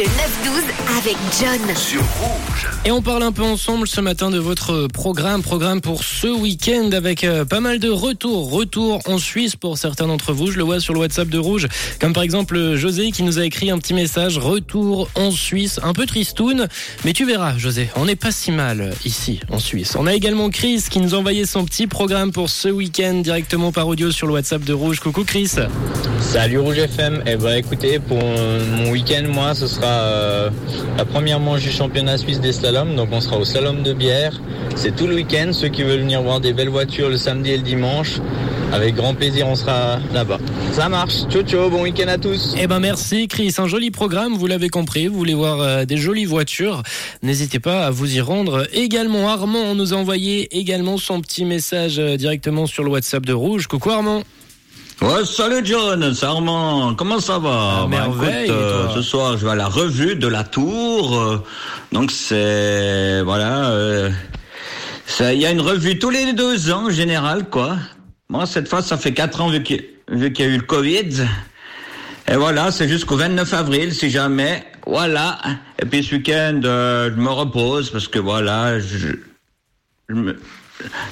le 9-12 avec John. Sur Rouge. Et on parle un peu ensemble ce matin de votre programme, programme pour ce week-end avec euh, pas mal de retours, retours en Suisse pour certains d'entre vous. Je le vois sur le WhatsApp de Rouge, comme par exemple José qui nous a écrit un petit message, retour en Suisse, un peu tristoun, mais tu verras José, on n'est pas si mal ici en Suisse. On a également Chris qui nous a envoyé son petit programme pour ce week-end directement par audio sur le WhatsApp de Rouge. Coucou Chris. Salut Rouge FM. Eh ben écoutez, pour mon week-end, moi, ce sera euh, la première manche du championnat suisse des slaloms. Donc on sera au slalom de bière. C'est tout le week-end. Ceux qui veulent venir voir des belles voitures le samedi et le dimanche, avec grand plaisir, on sera là-bas. Ça marche. Ciao ciao. Bon week-end à tous. Eh ben merci Chris, un joli programme, vous l'avez compris, vous voulez voir euh, des jolies voitures, n'hésitez pas à vous y rendre. Également Armand nous a envoyé également son petit message euh, directement sur le WhatsApp de Rouge. Coucou Armand. Ouais, salut John, c'est Armand. Comment ça va Ah, merveille, écoute, euh, ce soir, je vais à la revue de la Tour. euh, donc c'est voilà, euh, ça- il y a une revue tous les deux ans en général, quoi. Moi, cette fois, ça fait quatre ans vu qu'il vu qu'il y a eu le Covid. Et voilà, c'est jusqu'au 29 avril, si jamais. Voilà. Et puis ce week-end, euh, je me repose parce que voilà, je, je me,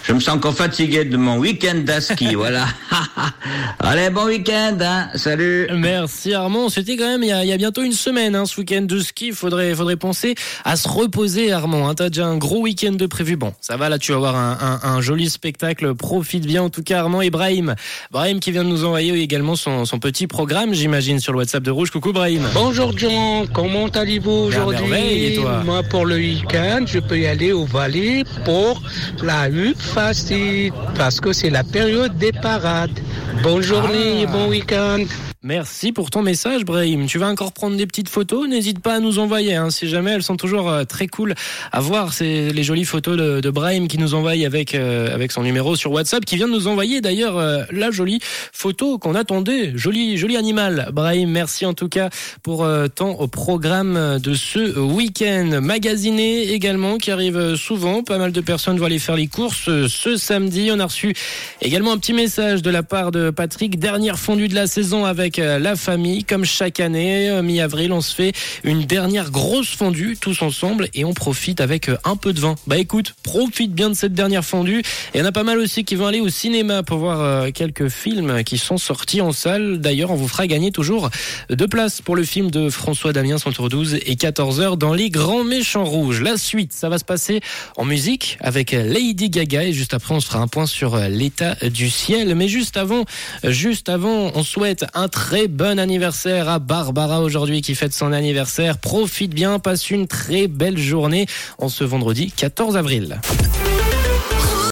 je me sens encore fatigué de mon week-end à ski, voilà. Allez, bon week-end, hein. Salut. Merci Armand. C'était quand même il y, a, il y a bientôt une semaine hein, ce week-end de ski. Faudrait, faudrait penser à se reposer Armand. Hein. T'as déjà un gros week-end de prévu. Bon, ça va là, tu vas avoir un, un, un joli spectacle. Profite bien en tout cas Armand et Brahim. Brahim qui vient de nous envoyer également son, son petit programme, j'imagine, sur le WhatsApp de Rouge. Coucou Brahim. Bonjour John, comment allez-vous aujourd'hui? Moi pour le week-end, je peux y aller au Valais pour la hutte facile parce que c'est la période des parades. Bonne journée et Ah. bon week-end. Merci pour ton message, Brahim. Tu vas encore prendre des petites photos? N'hésite pas à nous envoyer. Hein, si jamais elles sont toujours euh, très cool à voir. C'est les jolies photos de, Brahim qui nous envoie avec euh, avec son numéro sur WhatsApp, qui vient de nous envoyer d'ailleurs euh, la jolie photo qu'on attendait. Joli joli animal. Brahim, merci en tout cas pour euh, ton programme de ce week-end. Magasiné également qui arrive souvent. Pas mal de personnes vont aller faire les courses ce samedi. On a reçu également un petit message de la part de Patrick. Dernière fondue de la saison avec euh, la famille. Comme chaque année, euh, mi-avril, on se fait une dernière grosse fondue tous ensemble et on profite avec euh, un peu de vin. Bah écoute, profite bien de cette dernière fondue. Il y en a pas mal aussi qui vont aller au cinéma pour voir quelques films qui sont sortis en salle. D'ailleurs, on vous fera gagner toujours deux places pour le film de François Damien entre 12 et 14 heures dans Les Grands Méchants Rouges. La suite, ça va se passer en musique avec Lady Gaga et juste après, on se fera un point sur l'état du ciel. Mais juste avant, juste avant, on souhaite un très bon anniversaire à Barbara aujourd'hui qui fête son anniversaire. Profite bien, passe une très belle journée en ce vendredi 14 avril.